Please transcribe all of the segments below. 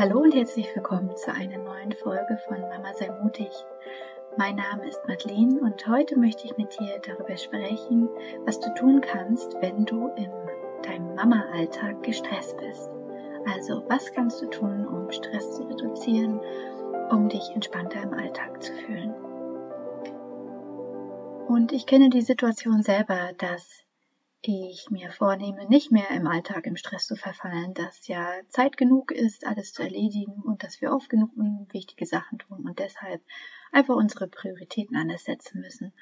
Hallo und herzlich willkommen zu einer neuen Folge von Mama sei mutig. Mein Name ist Madeleine und heute möchte ich mit dir darüber sprechen, was du tun kannst, wenn du in deinem Mama-Alltag gestresst bist. Also was kannst du tun, um Stress zu reduzieren, um dich entspannter im Alltag zu fühlen. Und ich kenne die Situation selber, dass ich mir vornehme, nicht mehr im Alltag im Stress zu verfallen, dass ja Zeit genug ist, alles zu erledigen und dass wir oft genug wichtige Sachen tun und deshalb einfach unsere Prioritäten anders setzen müssen.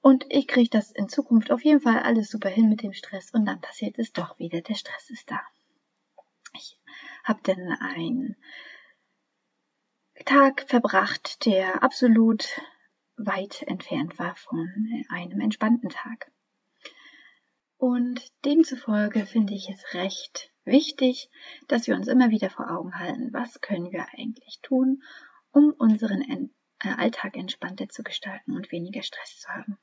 Und ich kriege das in Zukunft auf jeden Fall alles super hin mit dem Stress und dann passiert es doch wieder, der Stress ist da. Ich habe dann einen Tag verbracht, der absolut weit entfernt war von einem entspannten Tag. Und demzufolge finde ich es recht wichtig, dass wir uns immer wieder vor Augen halten, was können wir eigentlich tun, um unseren äh, Alltag entspannter zu gestalten und weniger Stress zu haben.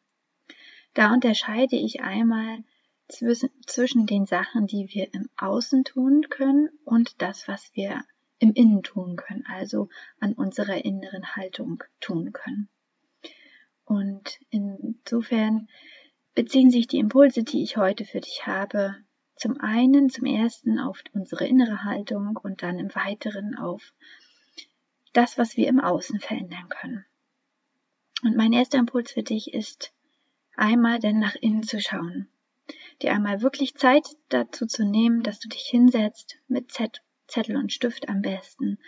Da unterscheide ich einmal zwischen den Sachen, die wir im Außen tun können und das, was wir im Innen tun können, also an unserer inneren Haltung tun können. Und insofern beziehen sich die Impulse, die ich heute für dich habe, zum einen, zum ersten auf unsere innere Haltung und dann im weiteren auf das, was wir im Außen verändern können. Und mein erster Impuls für dich ist, einmal denn nach innen zu schauen. Dir einmal wirklich Zeit dazu zu nehmen, dass du dich hinsetzt mit Zettel und Stift am besten.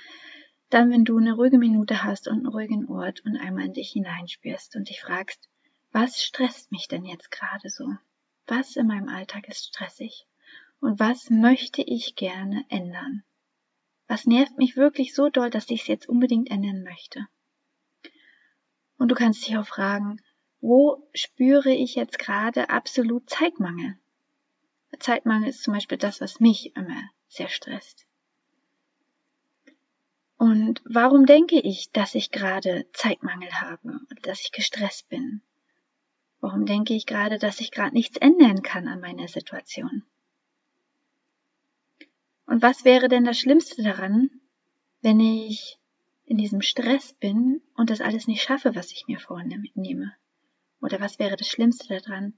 Dann, wenn du eine ruhige Minute hast und einen ruhigen Ort und einmal in dich hineinspürst und dich fragst, was stresst mich denn jetzt gerade so? Was in meinem Alltag ist stressig? Und was möchte ich gerne ändern? Was nervt mich wirklich so doll, dass ich es jetzt unbedingt ändern möchte? Und du kannst dich auch fragen, wo spüre ich jetzt gerade absolut Zeitmangel? Zeitmangel ist zum Beispiel das, was mich immer sehr stresst. Und warum denke ich, dass ich gerade Zeitmangel habe oder dass ich gestresst bin? Warum denke ich gerade, dass ich gerade nichts ändern kann an meiner Situation? Und was wäre denn das Schlimmste daran, wenn ich in diesem Stress bin und das alles nicht schaffe, was ich mir vornehme? Oder was wäre das Schlimmste daran,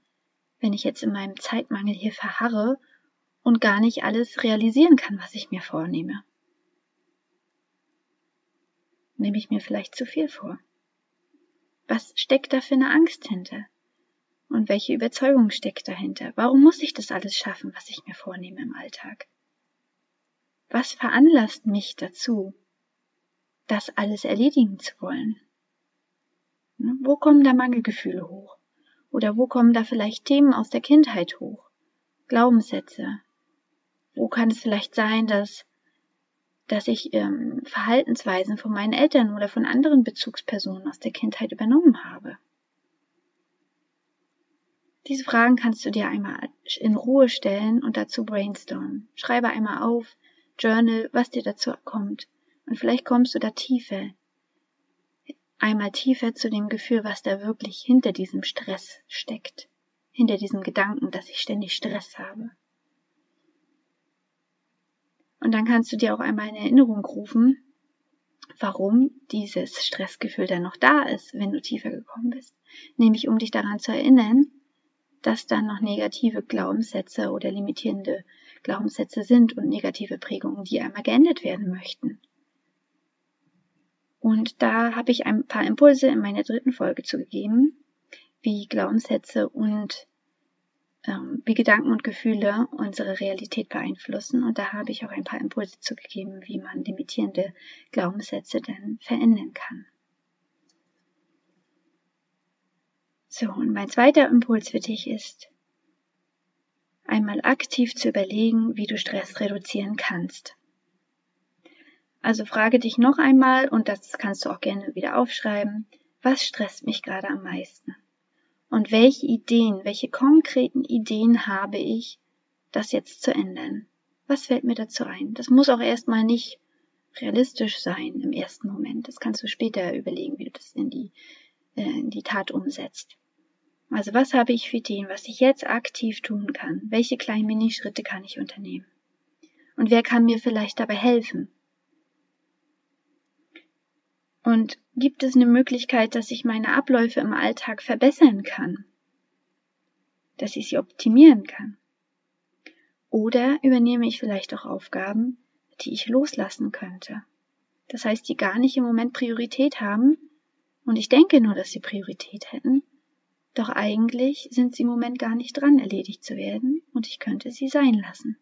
wenn ich jetzt in meinem Zeitmangel hier verharre und gar nicht alles realisieren kann, was ich mir vornehme? Nehme ich mir vielleicht zu viel vor? Was steckt da für eine Angst hinter? Und welche Überzeugung steckt dahinter? Warum muss ich das alles schaffen, was ich mir vornehme im Alltag? Was veranlasst mich dazu, das alles erledigen zu wollen? Ne, wo kommen da Mangelgefühle hoch? Oder wo kommen da vielleicht Themen aus der Kindheit hoch? Glaubenssätze? Wo kann es vielleicht sein, dass, dass ich ähm, Verhaltensweisen von meinen Eltern oder von anderen Bezugspersonen aus der Kindheit übernommen habe? Diese Fragen kannst du dir einmal in Ruhe stellen und dazu brainstormen. Schreibe einmal auf, Journal, was dir dazu kommt. Und vielleicht kommst du da tiefer. Einmal tiefer zu dem Gefühl, was da wirklich hinter diesem Stress steckt. Hinter diesem Gedanken, dass ich ständig Stress habe. Und dann kannst du dir auch einmal in Erinnerung rufen, warum dieses Stressgefühl dann noch da ist, wenn du tiefer gekommen bist. Nämlich um dich daran zu erinnern, dass dann noch negative Glaubenssätze oder limitierende Glaubenssätze sind und negative Prägungen, die einmal geändert werden möchten. Und da habe ich ein paar Impulse in meiner dritten Folge zugegeben, wie Glaubenssätze und ähm, wie Gedanken und Gefühle unsere Realität beeinflussen. Und da habe ich auch ein paar Impulse zugegeben, wie man limitierende Glaubenssätze dann verändern kann. So, und mein zweiter Impuls für dich ist, einmal aktiv zu überlegen, wie du Stress reduzieren kannst. Also frage dich noch einmal, und das kannst du auch gerne wieder aufschreiben, was stresst mich gerade am meisten? Und welche Ideen, welche konkreten Ideen habe ich, das jetzt zu ändern? Was fällt mir dazu ein? Das muss auch erstmal nicht realistisch sein im ersten Moment. Das kannst du später überlegen, wie du das in die, äh, in die Tat umsetzt. Also was habe ich für Ideen, was ich jetzt aktiv tun kann? Welche kleinen Minischritte kann ich unternehmen? Und wer kann mir vielleicht dabei helfen? Und gibt es eine Möglichkeit, dass ich meine Abläufe im Alltag verbessern kann? Dass ich sie optimieren kann? Oder übernehme ich vielleicht auch Aufgaben, die ich loslassen könnte? Das heißt, die gar nicht im Moment Priorität haben und ich denke nur, dass sie Priorität hätten, doch eigentlich sind sie im Moment gar nicht dran, erledigt zu werden und ich könnte sie sein lassen.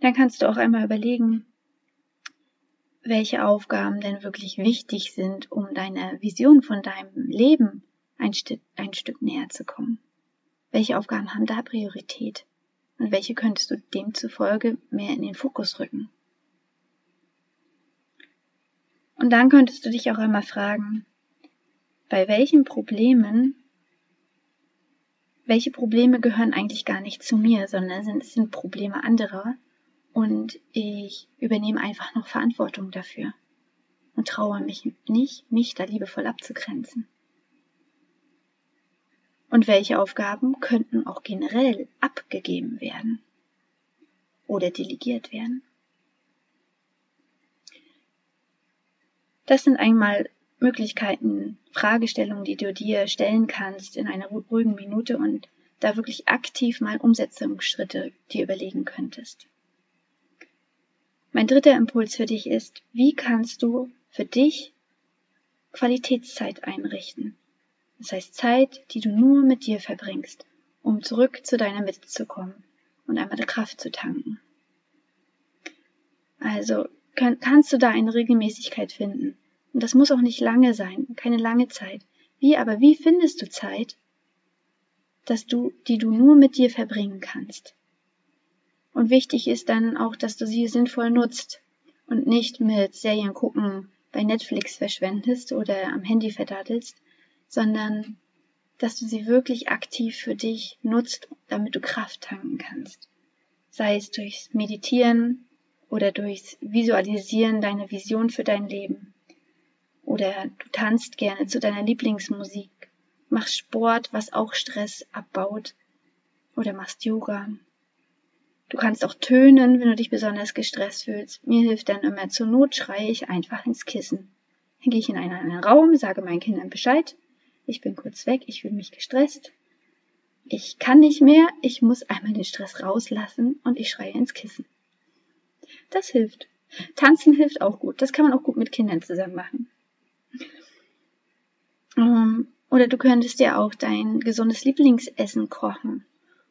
Dann kannst du auch einmal überlegen, welche Aufgaben denn wirklich wichtig sind, um deiner Vision von deinem Leben ein, Stück, ein Stück näher zu kommen. Welche Aufgaben haben da Priorität? Und welche könntest du demzufolge mehr in den Fokus rücken? Und dann könntest du dich auch einmal fragen, bei welchen Problemen, welche Probleme gehören eigentlich gar nicht zu mir, sondern sind, sind Probleme anderer und ich übernehme einfach noch Verantwortung dafür und traue mich nicht, mich da liebevoll abzugrenzen. Und welche Aufgaben könnten auch generell abgegeben werden oder delegiert werden? Das sind einmal Möglichkeiten, Fragestellungen, die du dir stellen kannst in einer ruhigen Minute und da wirklich aktiv mal Umsetzungsschritte dir überlegen könntest. Mein dritter Impuls für dich ist, wie kannst du für dich Qualitätszeit einrichten? Das heißt Zeit, die du nur mit dir verbringst, um zurück zu deiner Mitte zu kommen und einmal die Kraft zu tanken. Also kann, kannst du da eine Regelmäßigkeit finden. Und das muss auch nicht lange sein, keine lange Zeit. Wie aber, wie findest du Zeit, dass du, die du nur mit dir verbringen kannst? Und wichtig ist dann auch, dass du sie sinnvoll nutzt und nicht mit Serien gucken bei Netflix verschwendest oder am Handy verdattelst, sondern dass du sie wirklich aktiv für dich nutzt, damit du Kraft tanken kannst. Sei es durchs Meditieren, oder durchs Visualisieren deine Vision für dein Leben. Oder du tanzt gerne zu deiner Lieblingsmusik, machst Sport, was auch Stress abbaut, oder machst Yoga. Du kannst auch tönen, wenn du dich besonders gestresst fühlst. Mir hilft dann immer zur Not schreie ich einfach ins Kissen. Dann gehe ich in einen anderen Raum, sage meinen Kindern Bescheid. Ich bin kurz weg, ich fühle mich gestresst. Ich kann nicht mehr, ich muss einmal den Stress rauslassen und ich schreie ins Kissen. Das hilft. Tanzen hilft auch gut. Das kann man auch gut mit Kindern zusammen machen. Ähm, oder du könntest dir auch dein gesundes Lieblingsessen kochen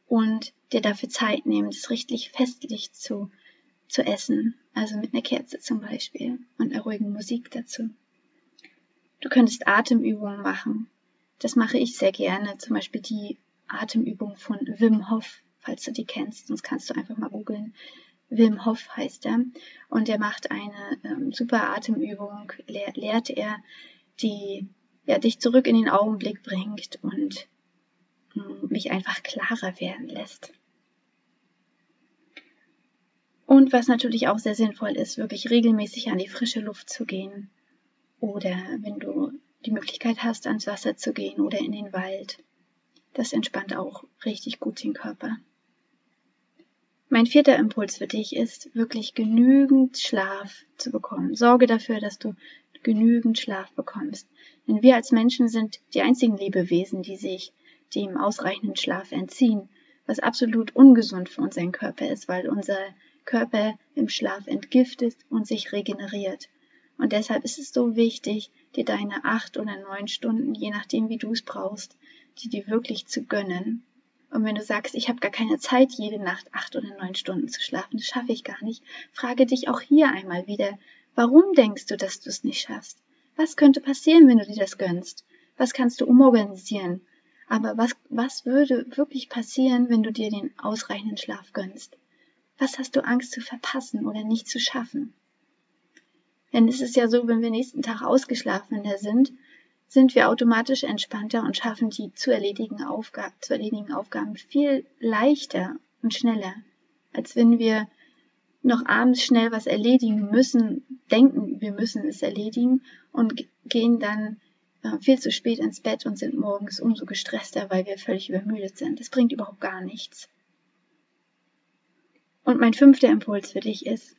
und dir dafür Zeit nehmen, das richtig festlich zu, zu essen. Also mit einer Kerze zum Beispiel und einer ruhigen Musik dazu. Du könntest Atemübungen machen. Das mache ich sehr gerne. Zum Beispiel die Atemübung von Wim Hof, falls du die kennst. Sonst kannst du einfach mal googeln. Wim Hof heißt er. Und er macht eine ähm, super Atemübung, lehr, lehrt er, die ja, dich zurück in den Augenblick bringt und ähm, mich einfach klarer werden lässt. Und was natürlich auch sehr sinnvoll ist, wirklich regelmäßig an die frische Luft zu gehen. Oder wenn du die Möglichkeit hast, ans Wasser zu gehen oder in den Wald. Das entspannt auch richtig gut den Körper. Mein vierter Impuls für dich ist, wirklich genügend Schlaf zu bekommen. Sorge dafür, dass du genügend Schlaf bekommst. Denn wir als Menschen sind die einzigen Lebewesen, die sich dem ausreichenden Schlaf entziehen, was absolut ungesund für unseren Körper ist, weil unser Körper im Schlaf entgiftet und sich regeneriert. Und deshalb ist es so wichtig, dir deine acht oder neun Stunden, je nachdem wie du es brauchst, die dir wirklich zu gönnen und wenn du sagst, ich habe gar keine Zeit, jede Nacht acht oder neun Stunden zu schlafen, das schaffe ich gar nicht, frage dich auch hier einmal wieder, warum denkst du, dass du es nicht schaffst? Was könnte passieren, wenn du dir das gönnst? Was kannst du umorganisieren? Aber was, was würde wirklich passieren, wenn du dir den ausreichenden Schlaf gönnst? Was hast du Angst zu verpassen oder nicht zu schaffen? Denn es ist ja so, wenn wir nächsten Tag ausgeschlafener sind, sind wir automatisch entspannter und schaffen die zu erledigen, Aufgaben, zu erledigen Aufgaben viel leichter und schneller, als wenn wir noch abends schnell was erledigen müssen, denken, wir müssen es erledigen und gehen dann äh, viel zu spät ins Bett und sind morgens umso gestresster, weil wir völlig übermüdet sind. Das bringt überhaupt gar nichts. Und mein fünfter Impuls für dich ist,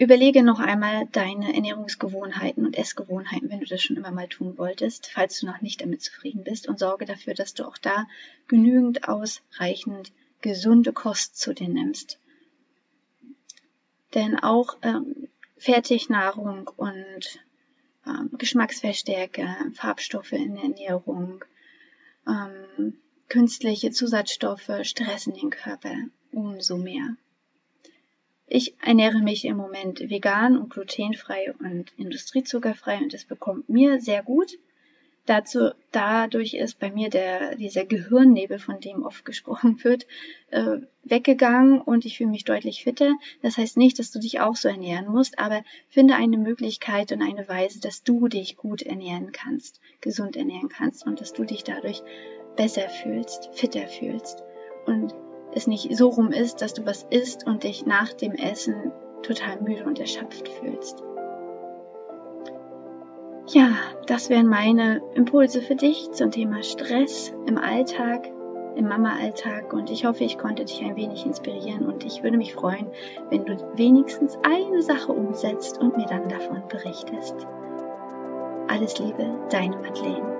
Überlege noch einmal deine Ernährungsgewohnheiten und Essgewohnheiten, wenn du das schon immer mal tun wolltest, falls du noch nicht damit zufrieden bist und sorge dafür, dass du auch da genügend ausreichend gesunde Kost zu dir nimmst. Denn auch ähm, Fertignahrung und ähm, Geschmacksverstärker, Farbstoffe in der Ernährung, ähm, künstliche Zusatzstoffe stressen den Körper umso mehr. Ich ernähre mich im Moment vegan und glutenfrei und industriezuckerfrei und es bekommt mir sehr gut. Dazu, dadurch ist bei mir der, dieser Gehirnnebel, von dem oft gesprochen wird, äh, weggegangen und ich fühle mich deutlich fitter. Das heißt nicht, dass du dich auch so ernähren musst, aber finde eine Möglichkeit und eine Weise, dass du dich gut ernähren kannst, gesund ernähren kannst und dass du dich dadurch besser fühlst, fitter fühlst. Und es nicht so rum ist, dass du was isst und dich nach dem Essen total müde und erschöpft fühlst. Ja, das wären meine Impulse für dich zum Thema Stress im Alltag, im Mama-Alltag und ich hoffe, ich konnte dich ein wenig inspirieren und ich würde mich freuen, wenn du wenigstens eine Sache umsetzt und mir dann davon berichtest. Alles Liebe, deine Madeleine.